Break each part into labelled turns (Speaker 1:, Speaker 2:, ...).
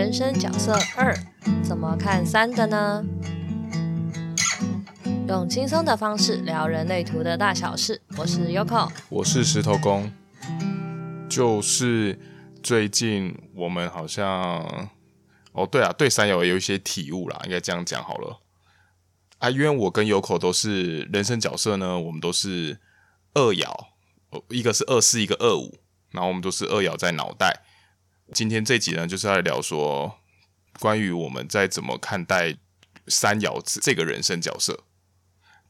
Speaker 1: 人生角色二，怎么看三的呢？用轻松的方式聊人类图的大小事。我是 Yoko，
Speaker 2: 我是石头公。就是最近我们好像，哦对啊，对三爻有一些体悟啦，应该这样讲好了。啊，因为我跟 Yoko 都是人生角色呢，我们都是二爻，一个是二四，一个二五，然后我们都是二爻在脑袋。今天这集呢，就是来聊说关于我们在怎么看待三爻这个人生角色，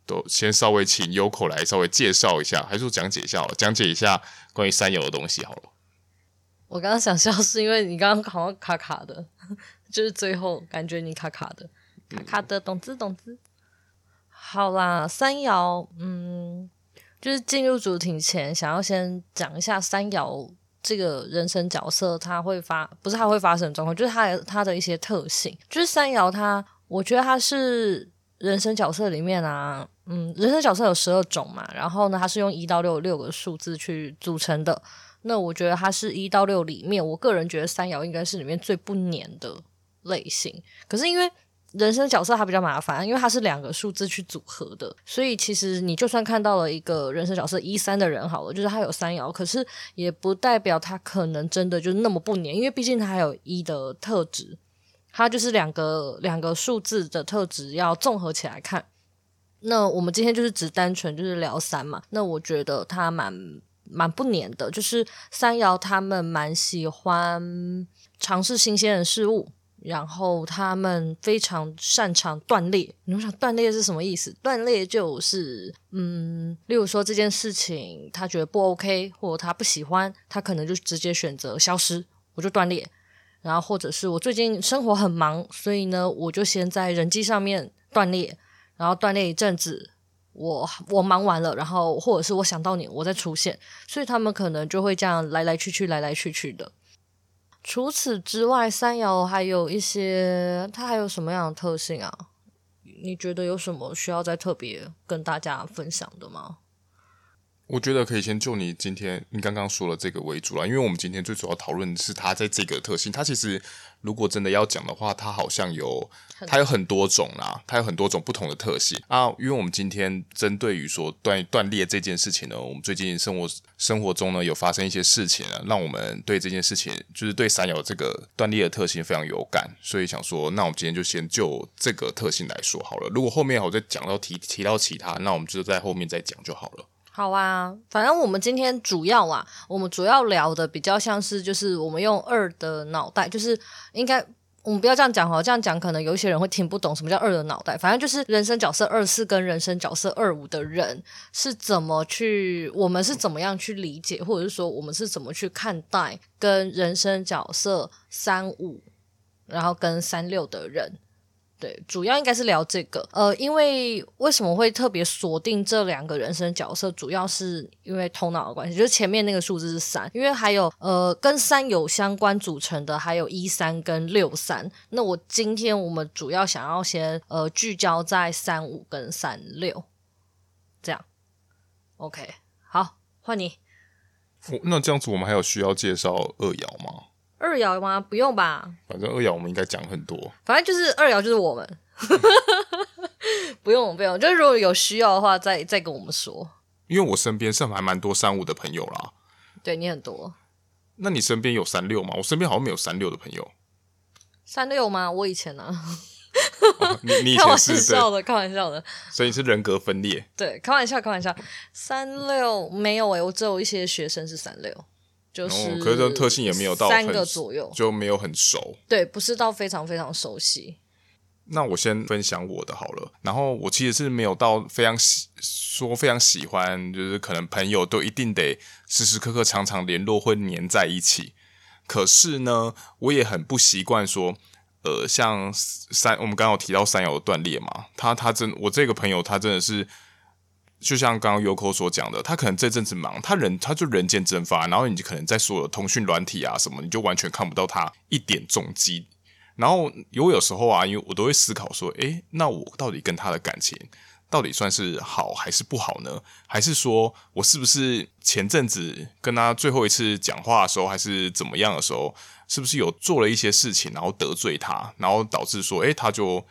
Speaker 2: 都先稍微请 Yoko 来稍微介绍一下，还是说讲解一下好了，讲解一下关于三爻的东西好了。
Speaker 1: 我刚刚想笑是因为你刚刚好像卡卡的，就是最后感觉你卡卡的，卡卡的，懂之懂之。好啦，三爻，嗯，就是进入主题前，想要先讲一下三爻。这个人生角色他会发，不是他会发生状况，就是他他的一些特性。就是三爻，他我觉得他是人生角色里面啊，嗯，人生角色有十二种嘛，然后呢，它是用一到六六个数字去组成的。那我觉得它是一到六里面，我个人觉得三爻应该是里面最不黏的类型。可是因为人生角色它比较麻烦，因为它是两个数字去组合的，所以其实你就算看到了一个人生角色一三的人好了，就是他有三爻，可是也不代表他可能真的就那么不粘，因为毕竟他还有一的特质，他就是两个两个数字的特质要综合起来看。那我们今天就是只单纯就是聊三嘛，那我觉得他蛮蛮不粘的，就是三爻他们蛮喜欢尝试新鲜的事物。然后他们非常擅长断裂。你们想断裂是什么意思？断裂就是，嗯，例如说这件事情他觉得不 OK，或者他不喜欢，他可能就直接选择消失，我就断裂。然后或者是我最近生活很忙，所以呢，我就先在人际上面断裂，然后断裂一阵子，我我忙完了，然后或者是我想到你，我再出现。所以他们可能就会这样来来去去，来来去去的。除此之外，三爻还有一些，它还有什么样的特性啊？你觉得有什么需要再特别跟大家分享的吗？
Speaker 2: 我觉得可以先就你今天你刚刚说的这个为主啦，因为我们今天最主要讨论的是它在这个特性。它其实如果真的要讲的话，它好像有它有很多种啦，它有很多种不同的特性啊。因为我们今天针对于说断断裂这件事情呢，我们最近生活生活中呢有发生一些事情啊，让我们对这件事情就是对三爻这个断裂的特性非常有感，所以想说，那我们今天就先就这个特性来说好了。如果后面我再讲到提提到其他，那我们就在后面再讲就好了。
Speaker 1: 好啊，反正我们今天主要啊，我们主要聊的比较像是，就是我们用二的脑袋，就是应该我们不要这样讲哈，这样讲可能有一些人会听不懂什么叫二的脑袋。反正就是人生角色二四跟人生角色二五的人是怎么去，我们是怎么样去理解，或者是说我们是怎么去看待跟人生角色三五，然后跟三六的人。对，主要应该是聊这个。呃，因为为什么会特别锁定这两个人生角色，主要是因为头脑的关系。就是前面那个数字是三，因为还有呃跟三有相关组成的，还有一三跟六三。那我今天我们主要想要先呃聚焦在三五跟三六，这样。OK，好，换你。
Speaker 2: 那这样子，我们还有需要介绍二爻吗？
Speaker 1: 二爻吗？不用吧。
Speaker 2: 反正二爻我们应该讲很多。
Speaker 1: 反正就是二爻就是我们，不用不用。就是如果有需要的话再，再再跟我们说。
Speaker 2: 因为我身边是还蛮多三五的朋友啦。
Speaker 1: 对你很多。
Speaker 2: 那你身边有三六吗？我身边好像没有三六的朋友。
Speaker 1: 三六吗？我以前呢、啊
Speaker 2: 哦。你你以前是 开玩
Speaker 1: 笑的，开玩笑的。
Speaker 2: 所以你是人格分裂。
Speaker 1: 对，开玩笑，开玩笑。三六没有诶、欸，我只有一些学生是三六。就是，
Speaker 2: 可是这特性也没有到
Speaker 1: 三个左右，
Speaker 2: 就没有很熟。
Speaker 1: 对，不是到非常非常熟悉。
Speaker 2: 那我先分享我的好了。然后我其实是没有到非常喜，说非常喜欢，就是可能朋友都一定得时时刻刻常常联络会黏在一起。可是呢，我也很不习惯说，呃，像三，我们刚刚有提到三爻的断裂嘛，他他真，我这个朋友他真的是。就像刚刚 Yoko 所讲的，他可能这阵子忙，他人他就人间蒸发，然后你可能在所有通讯软体啊什么，你就完全看不到他一点踪迹。然后有有时候啊，因为我都会思考说，诶，那我到底跟他的感情到底算是好还是不好呢？还是说我是不是前阵子跟他最后一次讲话的时候，还是怎么样的时候，是不是有做了一些事情，然后得罪他，然后导致说，诶，他就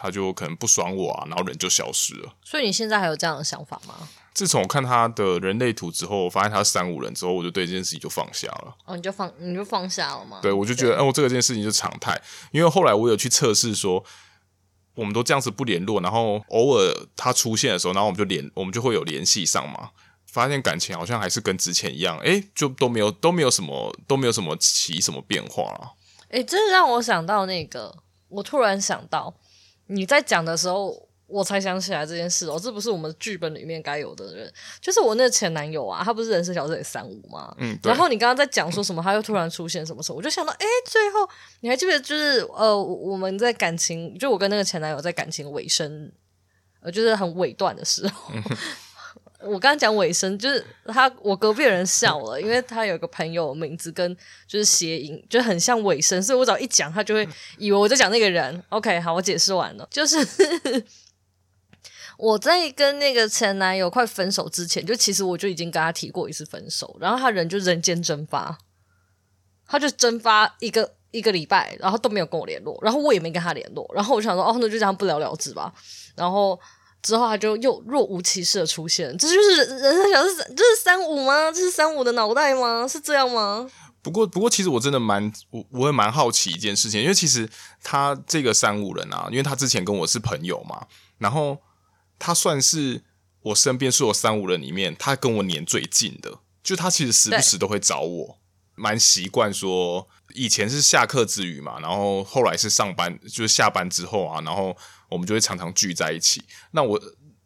Speaker 2: 他就可能不爽我啊，然后人就消失了。
Speaker 1: 所以你现在还有这样的想法吗？
Speaker 2: 自从我看他的人类图之后，我发现他是三五人之后，我就对这件事情就放下了。
Speaker 1: 哦，你就放你就放下了吗？
Speaker 2: 对，我就觉得，哦，这个件事情就是常态。因为后来我有去测试说。我们都这样子不联络，然后偶尔他出现的时候，然后我们就联，我们就会有联系上嘛。发现感情好像还是跟之前一样，诶，就都没有都没有什么都没有什么起什么变化了。
Speaker 1: 诶，这让我想到那个，我突然想到你在讲的时候。我才想起来这件事哦，这不是我们剧本里面该有的人，就是我那个前男友啊，他不是人生小队三五吗？嗯，然后你刚刚在讲说什么，他又突然出现什么时候，我就想到，哎，最后你还记不记得，就是呃，我们在感情，就我跟那个前男友在感情尾声，呃，就是很尾段的时候，嗯、我刚刚讲尾声，就是他我隔壁的人笑了，因为他有个朋友名字跟就是谐音，就很像尾声，所以我只要一讲，他就会以为我在讲那个人。OK，好，我解释完了，就是。我在跟那个前男友快分手之前，就其实我就已经跟他提过一次分手，然后他人就人间蒸发，他就蒸发一个一个礼拜，然后都没有跟我联络，然后我也没跟他联络，然后我想说，哦，那就这样不了了之吧。然后之后他就又若无其事的出现，这就是人生小事，这是三五吗？这是三五的脑袋吗？是这样吗？
Speaker 2: 不过，不过其实我真的蛮我我也蛮好奇一件事情，因为其实他这个三五人啊，因为他之前跟我是朋友嘛，然后。他算是我身边所有三五人里面，他跟我年最近的。就他其实时不时都会找我，蛮习惯说，以前是下课之余嘛，然后后来是上班，就是下班之后啊，然后我们就会常常聚在一起。那我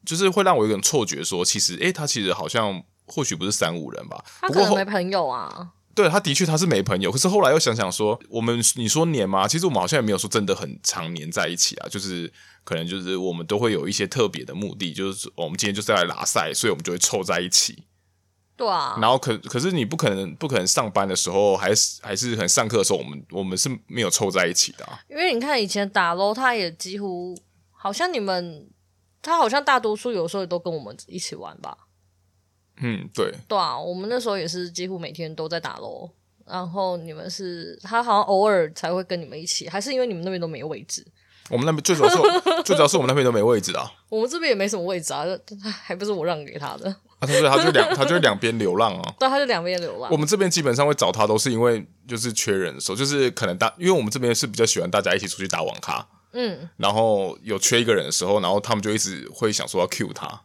Speaker 2: 就是会让我有点错觉说，其实诶、欸，他其实好像或许不是三五人吧？
Speaker 1: 他可能没朋友啊。
Speaker 2: 对，他的确他是没朋友，可是后来又想想说，我们你说黏吗？其实我们好像也没有说真的很常黏在一起啊，就是。可能就是我们都会有一些特别的目的，就是我们今天就是来拉赛，所以我们就会凑在一起。
Speaker 1: 对啊。然
Speaker 2: 后可可是你不可能不可能上班的时候，还是还是可能上课的时候，我们我们是没有凑在一起的啊。
Speaker 1: 因为你看以前打楼，他也几乎好像你们，他好像大多数有时候也都跟我们一起玩吧。
Speaker 2: 嗯，对。
Speaker 1: 对啊，我们那时候也是几乎每天都在打楼，然后你们是他好像偶尔才会跟你们一起，还是因为你们那边都没有位置？
Speaker 2: 我们那边最主要是，最主要是我们那边都没位置啊。
Speaker 1: 我们这边也没什么位置啊，还不是我让给他的。
Speaker 2: 啊，他就他就两，他就两边流浪啊。
Speaker 1: 对，他就两边流浪。
Speaker 2: 我们这边基本上会找他，都是因为就是缺人的时候，就是可能大，因为我们这边是比较喜欢大家一起出去打网咖。嗯。然后有缺一个人的时候，然后他们就一直会想说要 cue 他。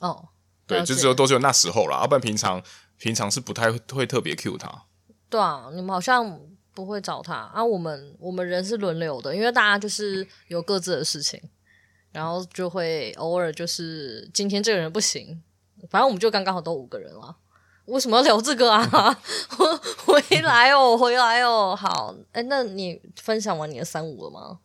Speaker 2: 哦。对，就只有都是有那时候啦，要不然平常平常是不太会特别 cue 他。
Speaker 1: 对啊，你们好像。不会找他啊，我们我们人是轮流的，因为大家就是有各自的事情，然后就会偶尔就是今天这个人不行，反正我们就刚刚好都五个人了。为什么要聊这个啊？回来哦，回来哦。好，哎，那你分享完你的三五了吗？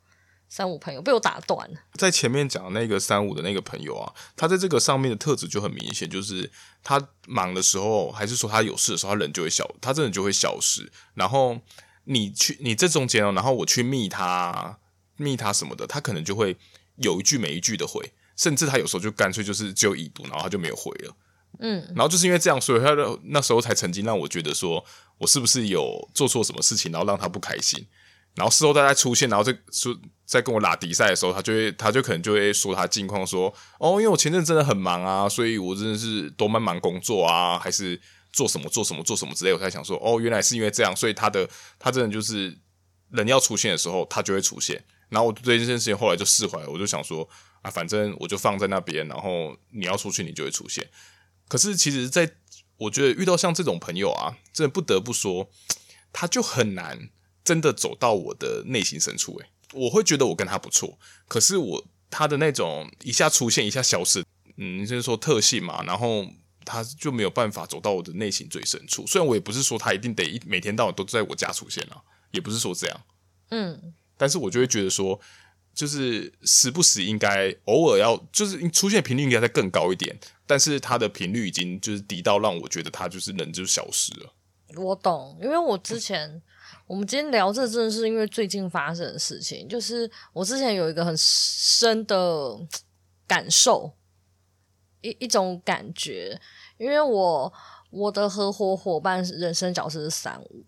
Speaker 1: 三五朋友被我打断。
Speaker 2: 在前面讲那个三五的那个朋友啊，他在这个上面的特质就很明显，就是他忙的时候，还是说他有事的时候，他人就会消，他真的就会消失，然后。你去，你这中间哦，然后我去密他，密他什么的，他可能就会有一句没一句的回，甚至他有时候就干脆就是只有已读，然后他就没有回了。嗯，然后就是因为这样，所以他的那时候才曾经让我觉得说，我是不是有做错什么事情，然后让他不开心。然后事后他再出现，然后再说在跟我拉比赛的时候，他就会他就可能就会说他近况，说哦，因为我前阵真的很忙啊，所以我真的是多蛮忙工作啊，还是。做什么做什么做什么之类，我才想说，哦，原来是因为这样，所以他的他真的就是人要出现的时候，他就会出现。然后我对这件事情后来就释怀，我就想说，啊，反正我就放在那边，然后你要出去，你就会出现。可是其实，在我觉得遇到像这种朋友啊，真的不得不说，他就很难真的走到我的内心深处。诶，我会觉得我跟他不错，可是我他的那种一下出现一下消失，嗯，就是说特性嘛，然后。他就没有办法走到我的内心最深处。虽然我也不是说他一定得一每天到晚都在我家出现啊，也不是说这样。嗯，但是我就会觉得说，就是时不时应该偶尔要，就是出现频率应该再更高一点。但是他的频率已经就是低到让我觉得他就是人就消失了。
Speaker 1: 我懂，因为我之前、嗯、我们今天聊这真的是因为最近发生的事情，就是我之前有一个很深的。感受，一一种感觉。因为我我的合伙伙伴人生角色是三五，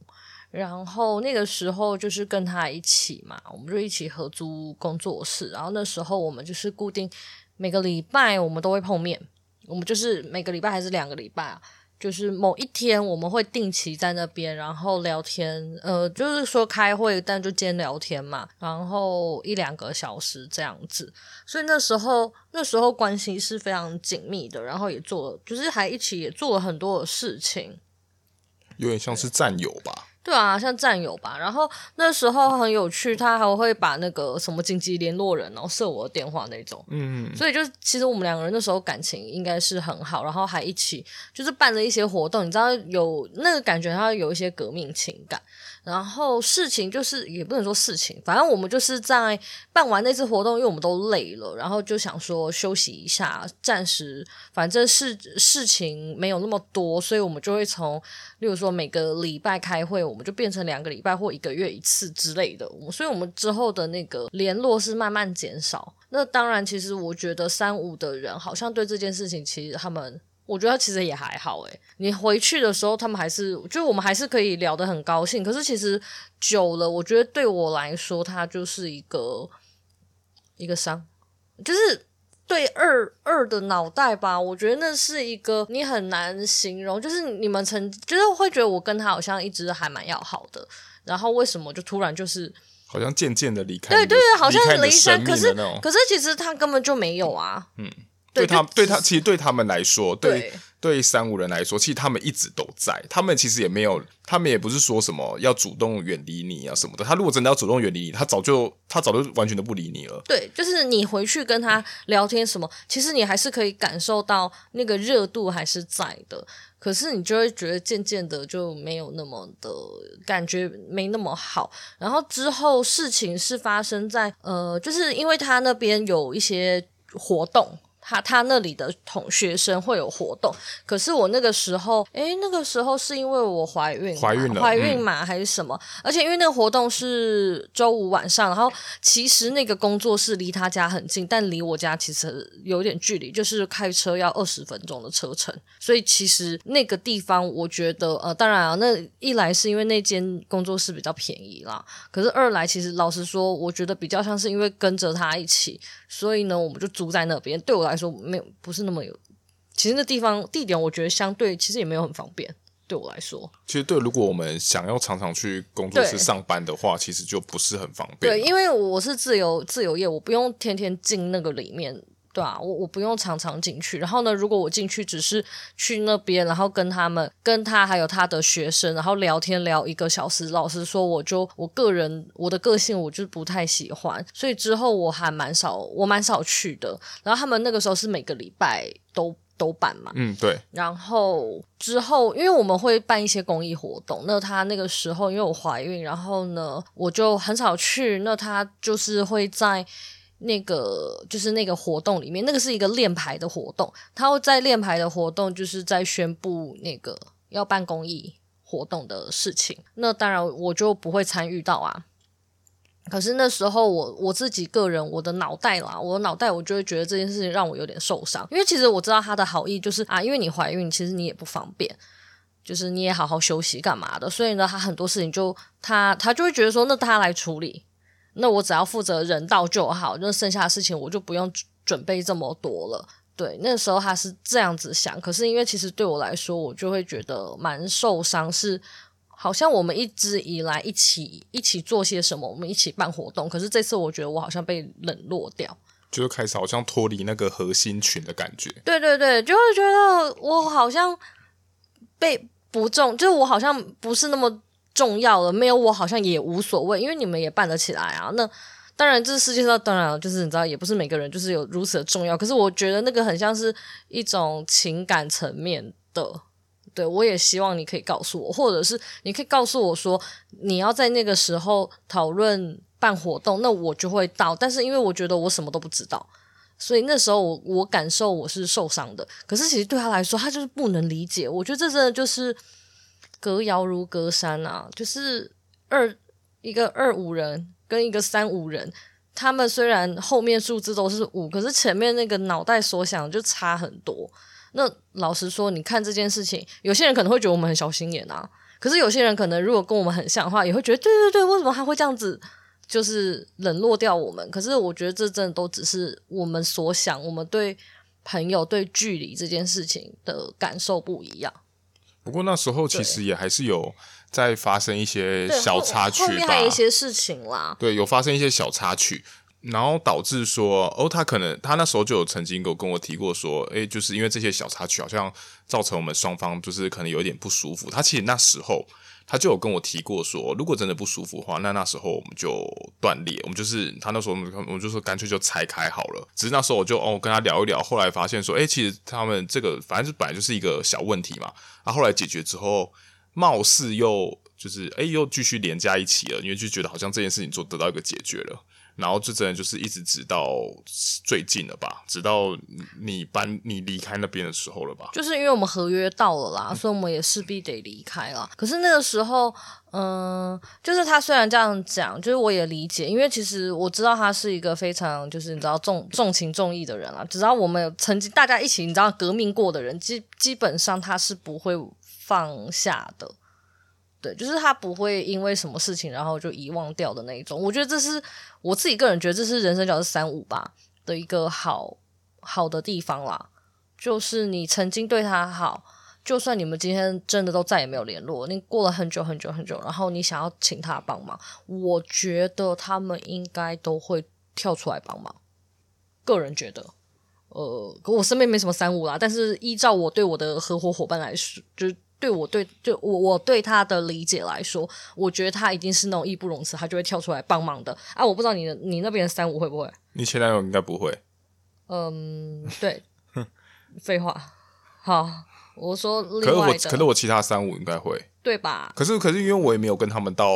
Speaker 1: 然后那个时候就是跟他一起嘛，我们就一起合租工作室，然后那时候我们就是固定每个礼拜我们都会碰面，我们就是每个礼拜还是两个礼拜啊。就是某一天我们会定期在那边，然后聊天，呃，就是说开会，但就兼聊天嘛，然后一两个小时这样子。所以那时候那时候关系是非常紧密的，然后也做，就是还一起也做了很多的事情，
Speaker 2: 有点像是战友吧。
Speaker 1: 对啊，像战友吧。然后那时候很有趣，他还会把那个什么紧急联络人，然后设我的电话那种。嗯，所以就其实我们两个人那时候感情应该是很好，然后还一起就是办了一些活动，你知道有那个感觉，他有一些革命情感。然后事情就是也不能说事情，反正我们就是在办完那次活动，因为我们都累了，然后就想说休息一下，暂时反正事事情没有那么多，所以我们就会从，例如说每个礼拜开会，我们就变成两个礼拜或一个月一次之类的，所以我们之后的那个联络是慢慢减少。那当然，其实我觉得三五的人好像对这件事情，其实他们。我觉得其实也还好诶，你回去的时候，他们还是就我们还是可以聊得很高兴。可是其实久了，我觉得对我来说，它就是一个一个伤，就是对二二的脑袋吧。我觉得那是一个你很难形容，就是你们曾就是会觉得我跟他好像一直还蛮要好的，然后为什么就突然就是
Speaker 2: 好像渐渐的离开？
Speaker 1: 对对对，好像离开，可是可是其实他根本就没有啊，嗯。
Speaker 2: 对他，对他，其实对他们来说，对对三五人来说，其实他们一直都在。他们其实也没有，他们也不是说什么要主动远离你啊什么的。他如果真的要主动远离你，他早就他早就完全都不理你了。
Speaker 1: 对，就是你回去跟他聊天什么，其实你还是可以感受到那个热度还是在的。可是你就会觉得渐渐的就没有那么的感觉，没那么好。然后之后事情是发生在呃，就是因为他那边有一些活动。他他那里的同学生会有活动，可是我那个时候，诶，那个时候是因为我怀孕，
Speaker 2: 怀孕了，
Speaker 1: 怀孕嘛、嗯、还是什么？而且因为那个活动是周五晚上，然后其实那个工作室离他家很近，但离我家其实有点距离，就是开车要二十分钟的车程。所以其实那个地方，我觉得呃，当然啊，那一来是因为那间工作室比较便宜啦，可是二来其实老实说，我觉得比较像是因为跟着他一起，所以呢，我们就租在那边。对我来说没有不是那么有，其实那地方地点我觉得相对其实也没有很方便，对我来说。
Speaker 2: 其实对，如果我们想要常常去工作室上班的话，其实就不是很方便。
Speaker 1: 对，因为我是自由自由业，我不用天天进那个里面。对啊，我我不用常常进去。然后呢，如果我进去只是去那边，然后跟他们、跟他还有他的学生，然后聊天聊一个小时，老实说，我就我个人我的个性，我就不太喜欢。所以之后我还蛮少，我蛮少去的。然后他们那个时候是每个礼拜都都办嘛，
Speaker 2: 嗯，对。
Speaker 1: 然后之后，因为我们会办一些公益活动，那他那个时候因为我怀孕，然后呢，我就很少去。那他就是会在。那个就是那个活动里面，那个是一个练牌的活动。他会在练牌的活动，就是在宣布那个要办公益活动的事情。那当然我就不会参与到啊。可是那时候我我自己个人，我的脑袋啦，我的脑袋我就会觉得这件事情让我有点受伤，因为其实我知道他的好意就是啊，因为你怀孕，其实你也不方便，就是你也好好休息干嘛的，所以呢，他很多事情就他他就会觉得说，那他来处理。那我只要负责人道就好，那剩下的事情我就不用准备这么多了。对，那时候他是这样子想，可是因为其实对我来说，我就会觉得蛮受伤，是好像我们一直以来一起一起做些什么，我们一起办活动，可是这次我觉得我好像被冷落掉，
Speaker 2: 就是开始好像脱离那个核心群的感觉。
Speaker 1: 对对对，就会觉得我好像被不重，就是我好像不是那么。重要了没有？我好像也无所谓，因为你们也办得起来啊。那当然，这世界上当然就是你知道，也不是每个人就是有如此的重要。可是我觉得那个很像是一种情感层面的。对，我也希望你可以告诉我，或者是你可以告诉我说你要在那个时候讨论办活动，那我就会到。但是因为我觉得我什么都不知道，所以那时候我我感受我是受伤的。可是其实对他来说，他就是不能理解。我觉得这真的就是。隔窑如隔山啊，就是二一个二五人跟一个三五人，他们虽然后面数字都是五，可是前面那个脑袋所想就差很多。那老实说，你看这件事情，有些人可能会觉得我们很小心眼啊，可是有些人可能如果跟我们很像的话，也会觉得对对对，为什么他会这样子，就是冷落掉我们？可是我觉得这真的都只是我们所想，我们对朋友对距离这件事情的感受不一样。
Speaker 2: 不过那时候其实也还是有在发生一些小插曲吧，后
Speaker 1: 面还有一些事情啦，
Speaker 2: 对，有发生一些小插曲。然后导致说，哦，他可能他那时候就有曾经有跟我提过说，诶，就是因为这些小插曲，好像造成我们双方就是可能有点不舒服。他其实那时候他就有跟我提过说，如果真的不舒服的话，那那时候我们就断裂，我们就是他那时候我们就说干脆就拆开好了。只是那时候我就哦跟他聊一聊，后来发现说，诶，其实他们这个反正就本来就是一个小问题嘛。啊，后来解决之后，貌似又就是诶又继续连在一起了，因为就觉得好像这件事情就得到一个解决了。然后就真的就是一直直到最近了吧，直到你搬你离开那边的时候了吧？
Speaker 1: 就是因为我们合约到了啦，所以我们也势必得离开了。可是那个时候，嗯、呃，就是他虽然这样讲，就是我也理解，因为其实我知道他是一个非常就是你知道重重情重义的人啊。只要我们有曾经大家一起你知道革命过的人，基基本上他是不会放下的。就是他不会因为什么事情然后就遗忘掉的那一种。我觉得这是我自己个人觉得这是人生角色三五吧的一个好好的地方啦。就是你曾经对他好，就算你们今天真的都再也没有联络，你过了很久很久很久，然后你想要请他帮忙，我觉得他们应该都会跳出来帮忙。个人觉得，呃，可我身边没什么三五啦，但是依照我对我的合伙伙伴来说，就。对我对就我我对他的理解来说，我觉得他一定是那种义不容辞，他就会跳出来帮忙的啊！我不知道你的你那边的三五会不会？
Speaker 2: 你前男友应该不会。
Speaker 1: 嗯，对，废话。好，我说另外的。
Speaker 2: 可是我，可是我其他三五应该会，
Speaker 1: 对吧？
Speaker 2: 可是，可是因为我也没有跟他们到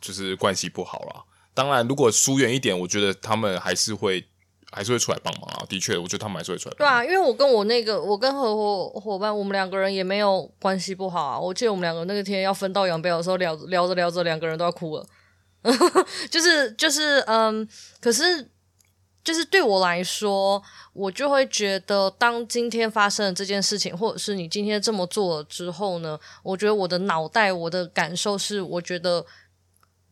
Speaker 2: 就是关系不好啦。当然，如果疏远一点，我觉得他们还是会。还是会出来帮忙啊！的确，我觉得他们还是会出来。
Speaker 1: 对啊，因为我跟我那个，我跟合伙伙伴，我们两个人也没有关系不好啊。我记得我们两个那个天要分道扬镳的时候，聊聊着聊着，两个人都要哭了。就是就是嗯，可是就是对我来说，我就会觉得，当今天发生了这件事情，或者是你今天这么做了之后呢，我觉得我的脑袋，我的感受是，我觉得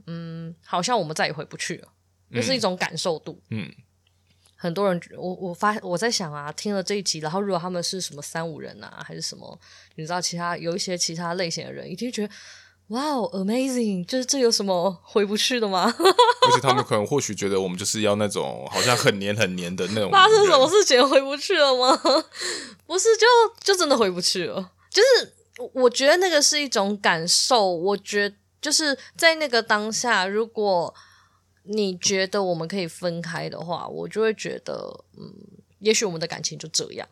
Speaker 1: 嗯，好像我们再也回不去了，就是一种感受度，嗯。嗯很多人，我我发我在想啊，听了这一集，然后如果他们是什么三五人啊，还是什么，你知道其他有一些其他类型的人，一定觉得哇哦，amazing，就是这有什么回不去的吗？
Speaker 2: 而且他们可能或许觉得我们就是要那种好像很黏很黏的那种。
Speaker 1: 发生什么事情回不去了吗？不是，就就真的回不去了。就是我觉得那个是一种感受，我觉得就是在那个当下，如果。你觉得我们可以分开的话，我就会觉得，嗯，也许我们的感情就这样。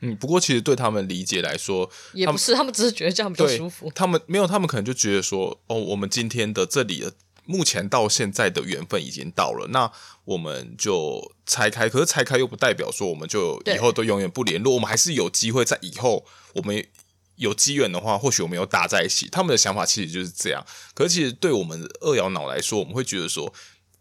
Speaker 2: 嗯，不过其实对他们理解来说，
Speaker 1: 也不是，他们，只是觉得这样比较舒服。
Speaker 2: 他们没有，他们可能就觉得说，哦，我们今天的这里的目前到现在的缘分已经到了，那我们就拆开。可是拆开又不代表说我们就以后都永远不联络，我们还是有机会在以后我们。有机缘的话，或许我们又打在一起。他们的想法其实就是这样。可是，其实对我们二爻脑来说，我们会觉得说。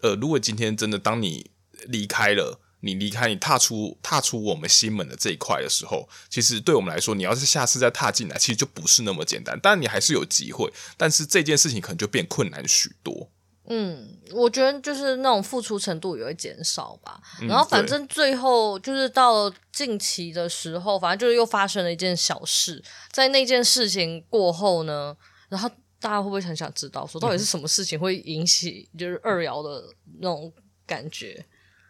Speaker 2: 呃，如果今天真的当你离开了，你离开，你踏出踏出我们心门的这一块的时候，其实对我们来说，你要是下次再踏进来，其实就不是那么简单。当然，你还是有机会，但是这件事情可能就变困难许多。
Speaker 1: 嗯，我觉得就是那种付出程度也会减少吧。然后，反正最后就是到近期的时候，反正就是又发生了一件小事。在那件事情过后呢，然后。大家会不会很想知道，说到底是什么事情会引起就是二爻的那种感觉？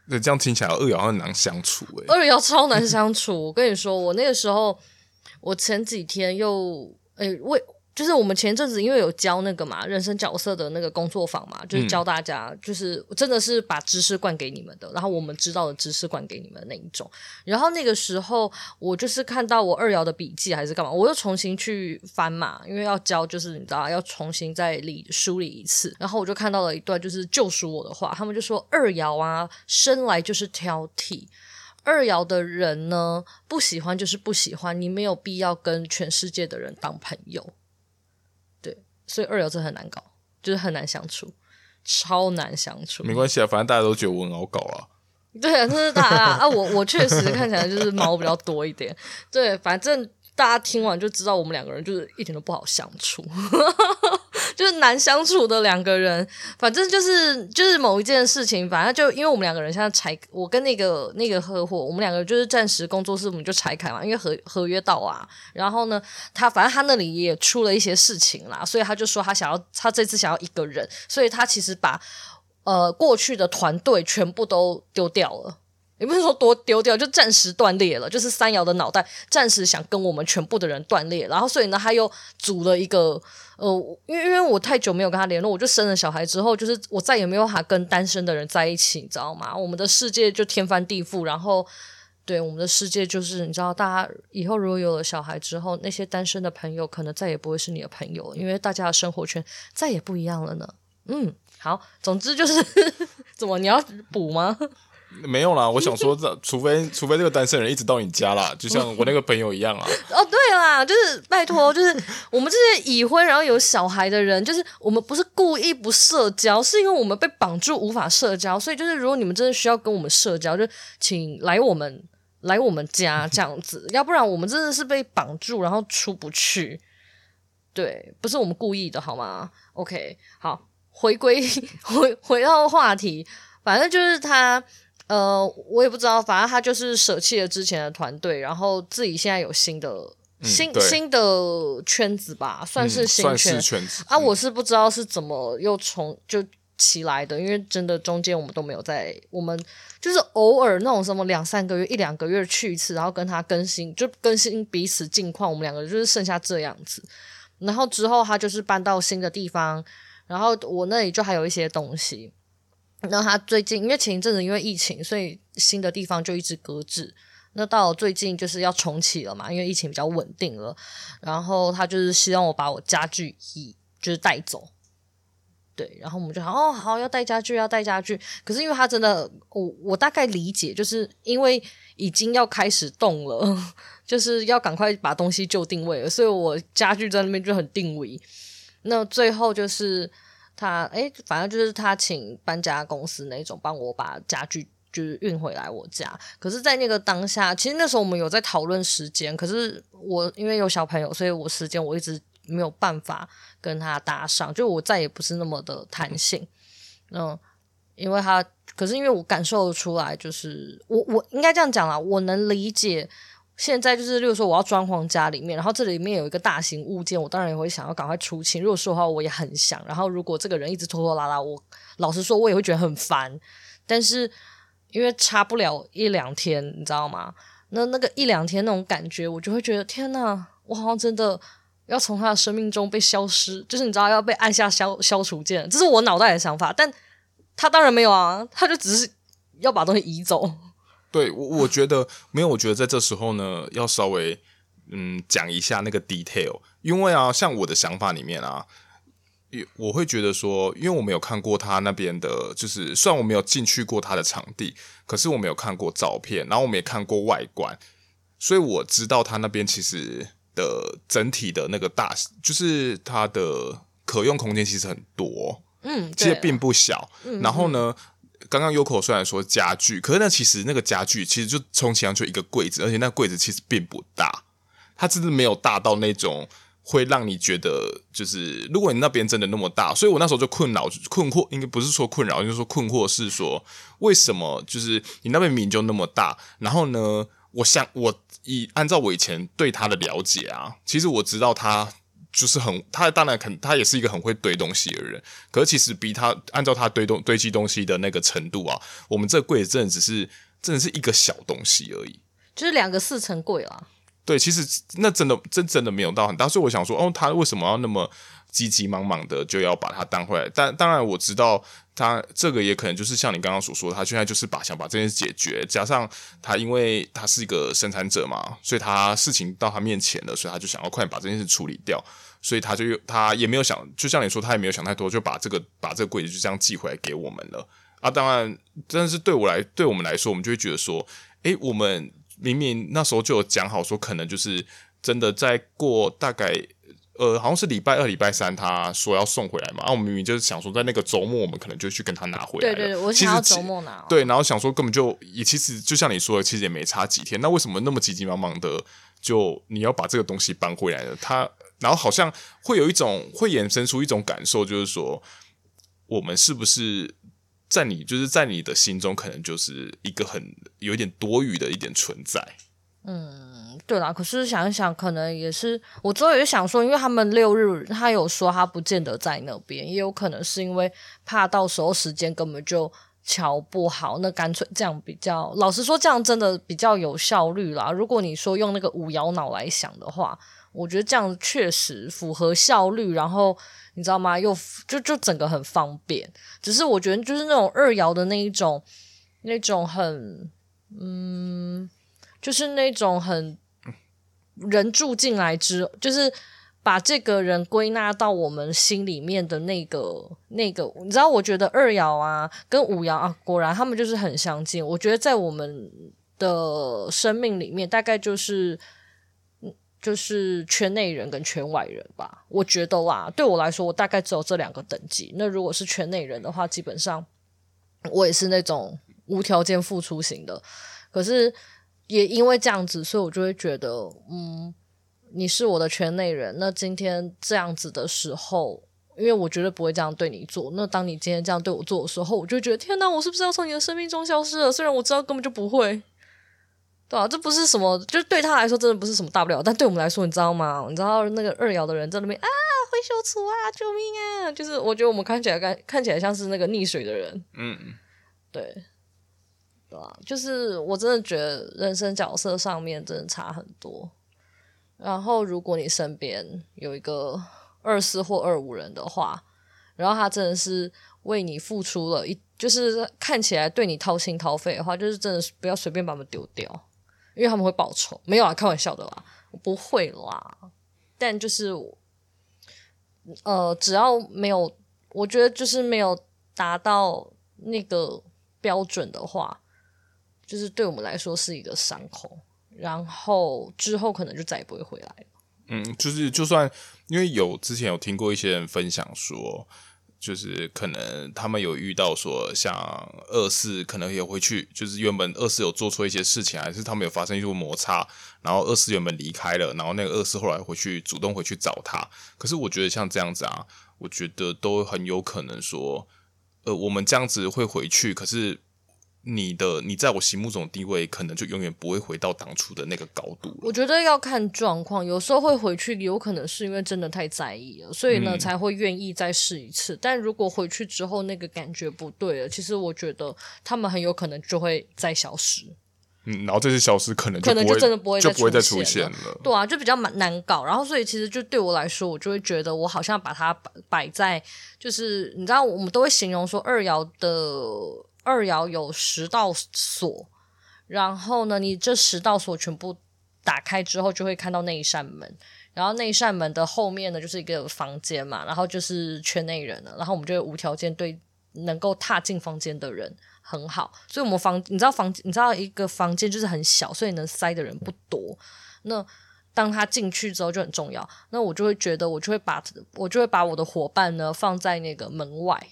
Speaker 2: 对，这样听起来二爻很难相处诶。
Speaker 1: 二爻超难相处，我跟你说，我那个时候，我前几天又诶为。就是我们前阵子因为有教那个嘛，人生角色的那个工作坊嘛，就是教大家，就是真的是把知识灌给你们的，然后我们知道的知识灌给你们的那一种。然后那个时候我就是看到我二爻的笔记还是干嘛，我又重新去翻嘛，因为要教，就是你知道要重新再理梳理一次。然后我就看到了一段就是救赎我的话，他们就说二爻啊，生来就是挑剔，二爻的人呢，不喜欢就是不喜欢，你没有必要跟全世界的人当朋友。所以二流真的很难搞，就是很难相处。超难相处。
Speaker 2: 没关系啊，反正大家都觉得我很好搞啊。
Speaker 1: 对啊，这是大家啊，我我确实看起来就是毛比较多一点。对，反正大家听完就知道我们两个人就是一点都不好相处。就是难相处的两个人，反正就是就是某一件事情，反正就因为我们两个人现在拆，我跟那个那个合伙，我们两个就是暂时工作室，我们就拆开嘛，因为合合约到啊。然后呢，他反正他那里也出了一些事情啦，所以他就说他想要，他这次想要一个人，所以他其实把呃过去的团队全部都丢掉了。也不是说多丢掉，就暂时断裂了。就是三爻的脑袋暂时想跟我们全部的人断裂，然后所以呢，他又组了一个呃，因为因为我太久没有跟他联络，我就生了小孩之后，就是我再也没有办法跟单身的人在一起，你知道吗？我们的世界就天翻地覆。然后，对我们的世界就是你知道，大家以后如果有了小孩之后，那些单身的朋友可能再也不会是你的朋友，因为大家的生活圈再也不一样了呢。嗯，好，总之就是 怎么你要补吗？
Speaker 2: 没有啦，我想说，这除非除非这个单身人一直到你家啦，就像我那个朋友一样啊。
Speaker 1: 哦，对啦，就是拜托，就是我们这些已婚然后有小孩的人，就是我们不是故意不社交，是因为我们被绑住无法社交，所以就是如果你们真的需要跟我们社交，就请来我们来我们家这样子，要不然我们真的是被绑住然后出不去。对，不是我们故意的，好吗？OK，好，回归回回到话题，反正就是他。呃，我也不知道，反正他就是舍弃了之前的团队，然后自己现在有新的、嗯、新新的圈子吧，算是新圈，嗯、算是圈子啊。我是不知道是怎么又从就起来的，因为真的中间我们都没有在，我们就是偶尔那种什么两三个月、一两个月去一次，然后跟他更新，就更新彼此近况。我们两个就是剩下这样子，然后之后他就是搬到新的地方，然后我那里就还有一些东西。那他最近，因为前一阵子因为疫情，所以新的地方就一直搁置。那到最近就是要重启了嘛，因为疫情比较稳定了。然后他就是希望我把我家具移，就是带走。对，然后我们就说哦，好，要带家具，要带家具。可是因为他真的，我我大概理解，就是因为已经要开始动了，就是要赶快把东西就定位了，所以我家具在那边就很定位。那最后就是。他诶，反正就是他请搬家公司那种帮我把家具就是运回来我家。可是，在那个当下，其实那时候我们有在讨论时间。可是我因为有小朋友，所以我时间我一直没有办法跟他搭上，就我再也不是那么的弹性。嗯，因为他，可是因为我感受出来，就是我我应该这样讲啦，我能理解。现在就是，例如说我要装潢家里面，然后这里面有一个大型物件，我当然也会想要赶快出清。如果说的话，我也很想。然后如果这个人一直拖拖拉拉，我老实说，我也会觉得很烦。但是因为差不了一两天，你知道吗？那那个一两天那种感觉，我就会觉得天哪，我好像真的要从他的生命中被消失，就是你知道要被按下消消除键，这是我脑袋的想法。但他当然没有啊，他就只是要把东西移走。
Speaker 2: 对，我我觉得没有，我觉得在这时候呢，要稍微嗯讲一下那个 detail，因为啊，像我的想法里面啊，我会觉得说，因为我没有看过他那边的，就是虽然我没有进去过他的场地，可是我没有看过照片，然后我没有看过外观，所以我知道他那边其实的整体的那个大，就是它的可用空间其实很多，嗯，其实并不小，嗯，然后呢。刚刚 Yoko 虽然说家具，可是那其实那个家具其实就充其量就一个柜子，而且那柜子其实并不大，它真的没有大到那种会让你觉得就是如果你那边真的那么大，所以我那时候就困扰困惑，应该不是说困扰，就是说困惑是说为什么就是你那边名就那么大，然后呢，我想我以按照我以前对他的了解啊，其实我知道他。就是很，他当然肯，他也是一个很会堆东西的人。可是其实比他按照他堆东堆积东西的那个程度啊，我们这个柜子真的只是真的是一个小东西而已，
Speaker 1: 就是两个四层柜啦。
Speaker 2: 对，其实那真的真真的没有到很大，所以我想说，哦，他为什么要那么急急忙忙的就要把它当回来？但当然我知道。他这个也可能就是像你刚刚所说的，他现在就是把想把这件事解决，加上他因为他是一个生产者嘛，所以他事情到他面前了，所以他就想要快点把这件事处理掉，所以他就他也没有想，就像你说，他也没有想太多，就把这个把这个柜子就这样寄回来给我们了啊。当然，但是对我来对我们来说，我们就会觉得说，诶，我们明明那时候就有讲好说，可能就是真的在过大概呃，好像是礼拜二、礼拜三，他说要送回来嘛。啊，我们明明就是想说，在那个周末，我们可能就去跟他拿回来。
Speaker 1: 对对对，我想要周末拿。
Speaker 2: 对，然后想说根本就也其实就像你说的，其实也没差几天。那为什么那么急急忙忙的就你要把这个东西搬回来呢？他然后好像会有一种会衍生出一种感受，就是说我们是不是在你就是在你的心中，可能就是一个很有一点多余的一点存在。
Speaker 1: 嗯，对啦，可是想一想，可能也是我之后也想说，因为他们六日他有说他不见得在那边，也有可能是因为怕到时候时间根本就瞧不好，那干脆这样比较。老实说，这样真的比较有效率啦。如果你说用那个五爻脑来想的话，我觉得这样确实符合效率，然后你知道吗？又就就整个很方便。只是我觉得就是那种二爻的那一种，那种很嗯。就是那种很人住进来之，就是把这个人归纳到我们心里面的那个那个，你知道？我觉得二爻啊跟五爻啊，果然他们就是很相近。我觉得在我们的生命里面，大概就是就是圈内人跟圈外人吧。我觉得啦，对我来说，我大概只有这两个等级。那如果是圈内人的话，基本上我也是那种无条件付出型的。可是。也因为这样子，所以我就会觉得，嗯，你是我的圈内人。那今天这样子的时候，因为我绝对不会这样对你做。那当你今天这样对我做的时候，我就觉得，天哪，我是不是要从你的生命中消失了？虽然我知道根本就不会，对啊，这不是什么，就是对他来说真的不是什么大不了，但对我们来说，你知道吗？你知道那个二爻的人在那边啊，会修除啊，救命啊！就是我觉得我们看起来看看起来像是那个溺水的人，嗯，对。对啊就是我真的觉得人生角色上面真的差很多。然后，如果你身边有一个二四或二五人的话，然后他真的是为你付出了一，就是看起来对你掏心掏肺的话，就是真的不要随便把他们丢掉，因为他们会报仇。没有啊，开玩笑的啦，我不会啦。但就是，呃，只要没有，我觉得就是没有达到那个标准的话。就是对我们来说是一个伤口，然后之后可能就再也不会回来了。
Speaker 2: 嗯，就是就算因为有之前有听过一些人分享说，就是可能他们有遇到说像二四可能也会去，就是原本二四有做错一些事情，还是他们有发生一些摩擦，然后二四原本离开了，然后那个二四后来回去主动回去找他。可是我觉得像这样子啊，我觉得都很有可能说，呃，我们这样子会回去，可是。你的你在我心目中的地位，可能就永远不会回到当初的那个高度。
Speaker 1: 我觉得要看状况，有时候会回去，有可能是因为真的太在意了，所以呢、嗯、才会愿意再试一次。但如果回去之后那个感觉不对了，其实我觉得他们很有可能就会再消失。
Speaker 2: 嗯，然后这次消失可能就
Speaker 1: 可能就真的不会
Speaker 2: 就不会再出现了。
Speaker 1: 对啊，就比较蛮难搞。然后所以其实就对我来说，我就会觉得我好像把它摆摆在，就是你知道，我们都会形容说二爻的。二爻有十道锁，然后呢，你这十道锁全部打开之后，就会看到那一扇门，然后那一扇门的后面呢，就是一个房间嘛，然后就是圈内人了，然后我们就会无条件对能够踏进房间的人很好，所以我们房，你知道房，你知道一个房间就是很小，所以能塞的人不多。那当他进去之后就很重要，那我就会觉得，我就会把，我就会把我的伙伴呢放在那个门外。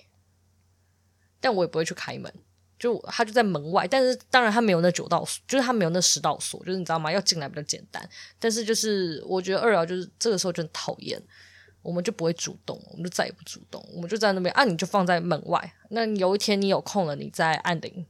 Speaker 1: 但我也不会去开门，就他就在门外。但是当然他没有那九道锁，就是他没有那十道锁，就是你知道吗？要进来比较简单。但是就是我觉得二爻就是这个时候就很讨厌，我们就不会主动，我们就再也不主动，我们就在那边啊，你就放在门外。那有一天你有空了，你再按铃。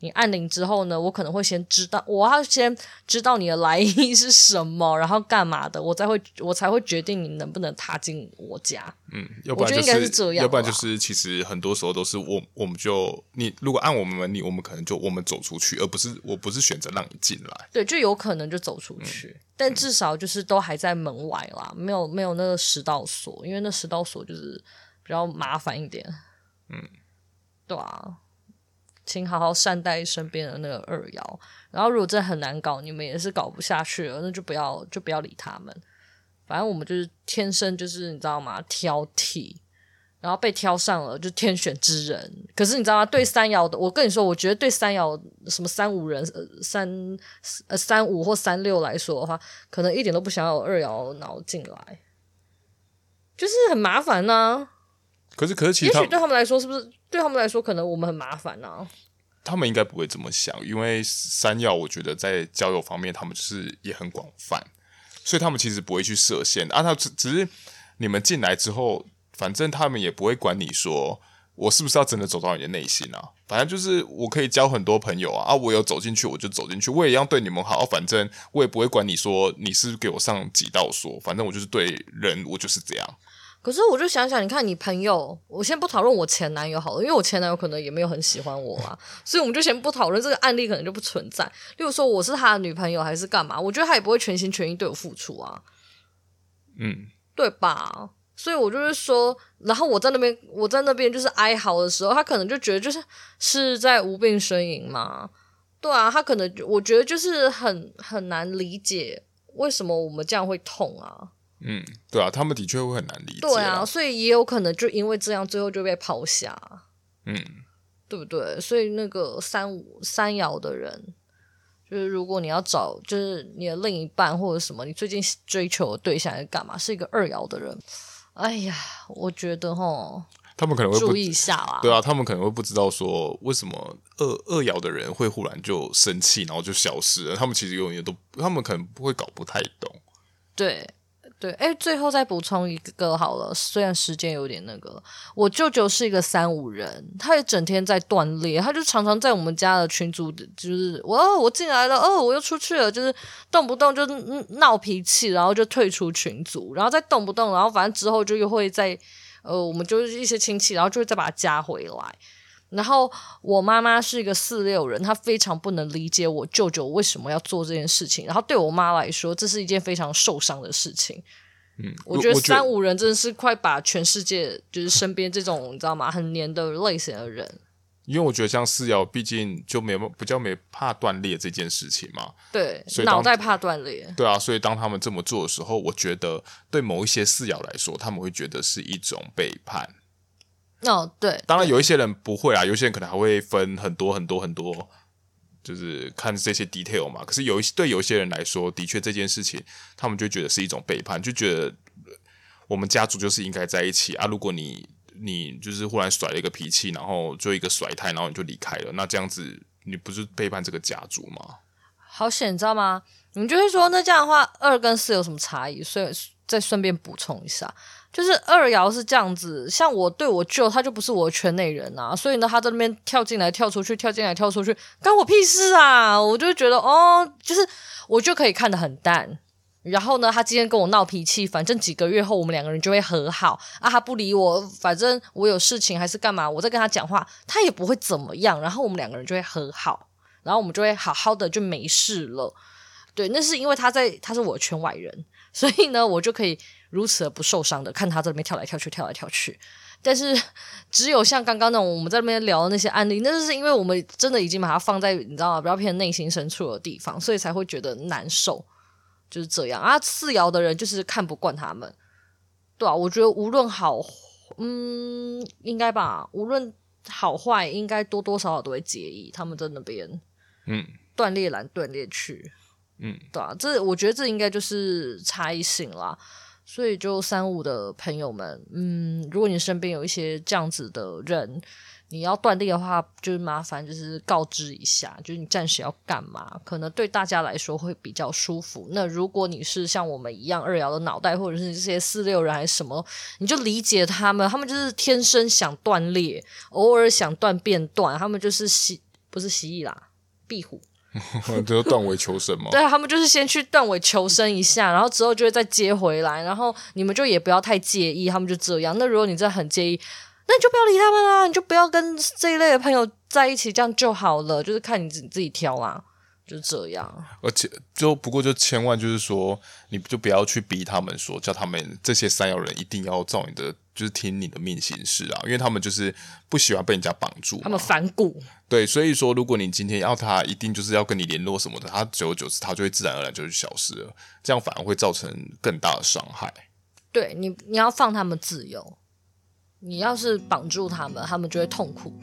Speaker 1: 你按铃之后呢，我可能会先知道，我要先知道你的来意是什么，然后干嘛的，我才会我才会决定你能不能踏进我家。
Speaker 2: 嗯，要不然就是，
Speaker 1: 我觉得应该是这样，
Speaker 2: 要不然就是其实很多时候都是我我们就你如果按我们门铃，我们可能就我们走出去，而不是我不是选择让你进来。
Speaker 1: 对，就有可能就走出去，嗯、但至少就是都还在门外啦，没有没有那个十道锁，因为那十道锁就是比较麻烦一点。嗯，对啊。请好好善待身边的那个二爻，然后如果真的很难搞，你们也是搞不下去了，那就不要就不要理他们。反正我们就是天生就是你知道吗？挑剔，然后被挑上了就天选之人。可是你知道吗？对三爻的，我跟你说，我觉得对三爻什么三五人、呃、三呃三五或三六来说的话，可能一点都不想要有二爻脑进来。就是很麻烦呢、啊。
Speaker 2: 可是，可是
Speaker 1: 也许对他们来说，是不是对他们来说，可能我们很麻烦呢、啊？
Speaker 2: 他们应该不会这么想，因为山药，我觉得在交友方面，他们就是也很广泛，所以他们其实不会去设限啊。他只只是你们进来之后，反正他们也不会管你说。我是不是要真的走到你的内心啊？反正就是我可以交很多朋友啊，啊，我有走进去我就走进去，我也一样对你们好。反正我也不会管你说你是给我上几道说，反正我就是对人我就是这样。
Speaker 1: 可是我就想想，你看你朋友，我先不讨论我前男友好了，因为我前男友可能也没有很喜欢我啊，所以我们就先不讨论这个案例，可能就不存在。例如说我是他的女朋友还是干嘛，我觉得他也不会全心全意对我付出啊，
Speaker 2: 嗯，
Speaker 1: 对吧？所以我就是说，然后我在那边，我在那边就是哀嚎的时候，他可能就觉得就是是在无病呻吟嘛，对啊，他可能我觉得就是很很难理解为什么我们这样会痛啊，
Speaker 2: 嗯，对啊，他们的确会很难理解，
Speaker 1: 对啊，所以也有可能就因为这样，最后就被抛下，
Speaker 2: 嗯，
Speaker 1: 对不对？所以那个三五三爻的人，就是如果你要找就是你的另一半或者什么，你最近追求的对象是干嘛？是一个二爻的人。哎呀，我觉得齁，
Speaker 2: 他们可能会
Speaker 1: 注意一下啊。
Speaker 2: 对啊，他们可能会不知道说为什么二二爻的人会忽然就生气，然后就消失了。他们其实永远都，他们可能不会搞不太懂。
Speaker 1: 对。对，哎，最后再补充一个好了。虽然时间有点那个，我舅舅是一个三五人，他也整天在断裂，他就常常在我们家的群组，就是我我进来了，哦，我又出去了，就是动不动就闹脾气，然后就退出群组，然后再动不动，然后反正之后就又会再，呃，我们就是一些亲戚，然后就会再把他加回来。然后我妈妈是一个四六人，她非常不能理解我舅舅为什么要做这件事情。然后对我妈来说，这是一件非常受伤的事情。
Speaker 2: 嗯，
Speaker 1: 我觉得三五人真的是快把全世界，就是身边这种你知道吗，很黏的类型的人。
Speaker 2: 因为我觉得像四爻，毕竟就没有比较没怕断裂这件事情嘛。
Speaker 1: 对，
Speaker 2: 所以
Speaker 1: 脑袋怕断裂。
Speaker 2: 对啊，所以当他们这么做的时候，我觉得对某一些四爻来说，他们会觉得是一种背叛。
Speaker 1: 哦，对，
Speaker 2: 当然有一些人不会啊，有些人可能还会分很多很多很多，就是看这些 detail 嘛。可是有一些对有一些人来说，的确这件事情，他们就觉得是一种背叛，就觉得我们家族就是应该在一起啊。如果你你就是忽然甩了一个脾气，然后就一个甩态，然后你就离开了，那这样子你不是背叛这个家族吗？
Speaker 1: 好险，你知道吗？你们就会说，那这样的话，二跟四有什么差异？所以再顺便补充一下。就是二爻是这样子，像我对我舅，他就不是我圈内人啊，所以呢，他在那边跳进来跳出去，跳进来跳出去，关我屁事啊！我就觉得哦，就是我就可以看得很淡。然后呢，他今天跟我闹脾气，反正几个月后我们两个人就会和好啊。他不理我，反正我有事情还是干嘛，我在跟他讲话，他也不会怎么样。然后我们两个人就会和好，然后我们就会好好的就没事了。对，那是因为他在，他是我圈外人，所以呢，我就可以。如此而不受伤的看他在那边跳来跳去，跳来跳去。但是 只有像刚刚那种我们在那边聊的那些案例，那就是因为我们真的已经把它放在你知道吗？比较偏内心深处的地方，所以才会觉得难受。就是这样啊。四爻的人就是看不惯他们，对啊，我觉得无论好，嗯，应该吧，无论好坏，应该多多少少都会介意他们在那边，
Speaker 2: 嗯，
Speaker 1: 断裂来断裂去，
Speaker 2: 嗯，
Speaker 1: 对啊，这我觉得这应该就是差异性啦。所以，就三五的朋友们，嗯，如果你身边有一些这样子的人，你要断裂的话，就是麻烦，就是告知一下，就是你暂时要干嘛，可能对大家来说会比较舒服。那如果你是像我们一样二爻的脑袋，或者是这些四六人还是什么，你就理解他们，他们就是天生想断裂，偶尔想断便断，他们就是蜥，不是蜥蜴啦，壁虎。
Speaker 2: 就断尾求生嘛？
Speaker 1: 对啊，他们就是先去断尾求生一下，然后之后就会再接回来，然后你们就也不要太介意，他们就这样。那如果你真的很介意，那你就不要理他们啦，你就不要跟这一类的朋友在一起，这样就好了。就是看你自己自己挑啊。就这样，
Speaker 2: 而且就不过就千万就是说，你就不要去逼他们说，叫他们这些三爻人一定要照你的，就是听你的命行事啊，因为他们就是不喜欢被人家绑住，
Speaker 1: 他们反骨。
Speaker 2: 对，所以说如果你今天要他一定就是要跟你联络什么的，他久而久之他就会自然而然就消失了，这样反而会造成更大的伤害。
Speaker 1: 对你，你要放他们自由，你要是绑住他们，他们就会痛苦。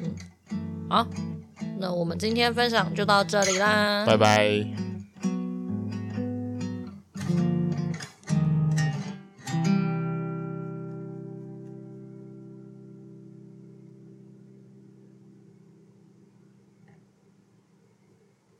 Speaker 1: 嗯，好。那我们今天分享就到这里啦，
Speaker 2: 拜拜。